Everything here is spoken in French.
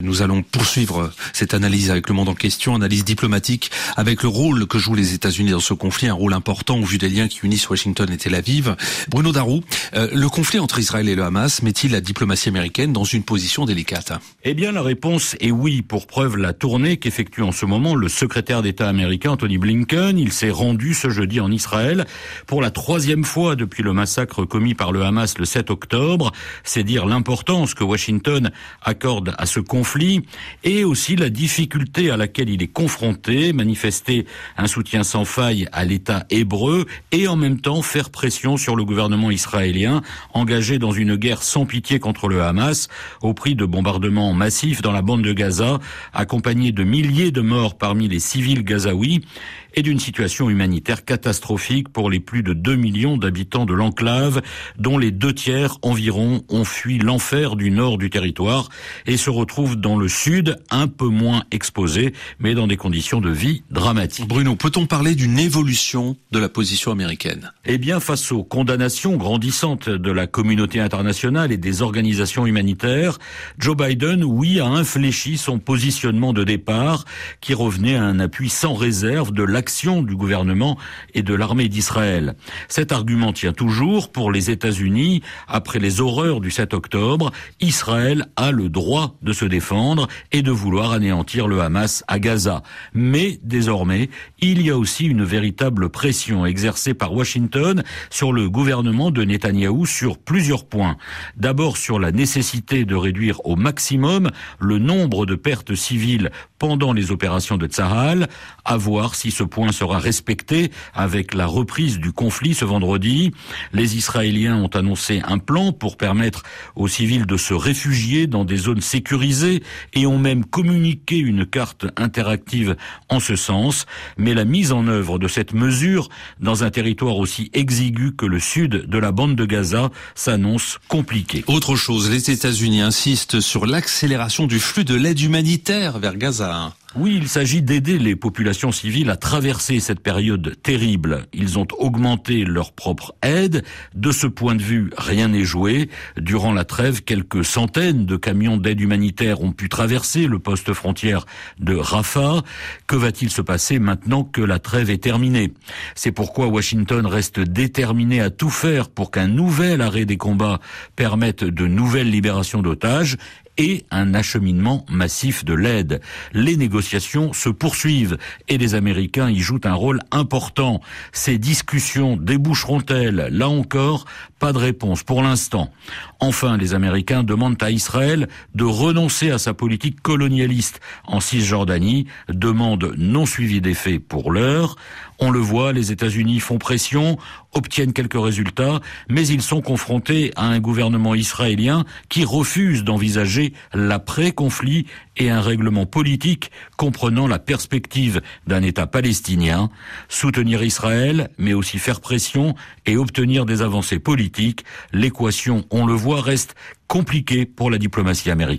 Nous allons poursuivre cette analyse avec le monde en question, analyse diplomatique, avec le rôle que jouent les États-Unis dans ce conflit, un rôle important au vu des liens qui unissent Washington et Tel Aviv. Bruno Darou, euh, le conflit entre Israël et le Hamas met-il la diplomatie américaine dans une position délicate? Eh bien, la réponse est oui. Pour preuve, la tournée qu'effectue en ce moment le secrétaire d'État américain Tony Blinken, il s'est rendu ce jeudi en Israël pour la troisième fois depuis le massacre commis par le Hamas le 7 octobre. C'est dire l'importance que Washington accorde à ce conflit et aussi la difficulté à laquelle il est confronté, manifester un soutien sans faille à l'État hébreu et en même temps faire pression sur le gouvernement israélien engagé dans une guerre sans pitié contre le Hamas au prix de bombardements massifs dans la bande de Gaza, accompagnés de milliers de morts parmi les civils gazaouis et d'une situation humanitaire catastrophique pour les plus de 2 millions d'habitants de l'enclave, dont les deux tiers environ ont fui l'enfer du nord du territoire et se retrouvent dans le sud, un peu moins exposés, mais dans des conditions de vie dramatiques. Bruno, peut-on parler d'une évolution de la position américaine? Eh bien, face aux condamnations grandissantes de la communauté internationale et des organisations humanitaires, Joe Biden, oui, a infléchi son positionnement de départ, qui revenait à un appui sans réserve de l'action du gouvernement et de l'armée d'Israël. Cet argument tient toujours pour les États-Unis. Après les horreurs du 7 octobre, Israël a le droit de se défendre et de vouloir anéantir le Hamas à Gaza. Mais désormais, il y a aussi une véritable pression exercée par Washington sur le gouvernement de Netanyahou sur plusieurs points. D'abord sur la nécessité de réduire au maximum le nombre de pertes civiles pendant les opérations de Tsahal, à voir si ce point sera respecté avec la reprise du conflit ce vendredi. Les Israéliens ont annoncé un plan pour permettre aux civils de se réfugier dans des zones sécurisées et ont même communiqué une carte interactive en ce sens. Mais la mise en œuvre de cette mesure dans un territoire aussi exigu que le sud de la bande de Gaza s'annonce compliquée. Autre chose, les États-Unis insistent sur l'accélération du flux de l'aide humanitaire vers Gaza. Oui, il s'agit d'aider les populations civiles à traverser cette période terrible. Ils ont augmenté leur propre aide. De ce point de vue, rien n'est joué. Durant la trêve, quelques centaines de camions d'aide humanitaire ont pu traverser le poste frontière de Rafah. Que va-t-il se passer maintenant que la trêve est terminée? C'est pourquoi Washington reste déterminé à tout faire pour qu'un nouvel arrêt des combats permette de nouvelles libérations d'otages et un acheminement massif de l'aide. Les négociations se poursuivent et les Américains y jouent un rôle important. Ces discussions déboucheront-elles? Là encore, pas de réponse pour l'instant. Enfin, les Américains demandent à Israël de renoncer à sa politique colonialiste en Cisjordanie, demande non suivie des faits pour l'heure. On le voit, les États-Unis font pression, obtiennent quelques résultats, mais ils sont confrontés à un gouvernement israélien qui refuse d'envisager l'après-conflit et un règlement politique comprenant la perspective d'un État palestinien, soutenir Israël, mais aussi faire pression et obtenir des avancées politiques. L'équation, on le voit, reste compliquée pour la diplomatie américaine.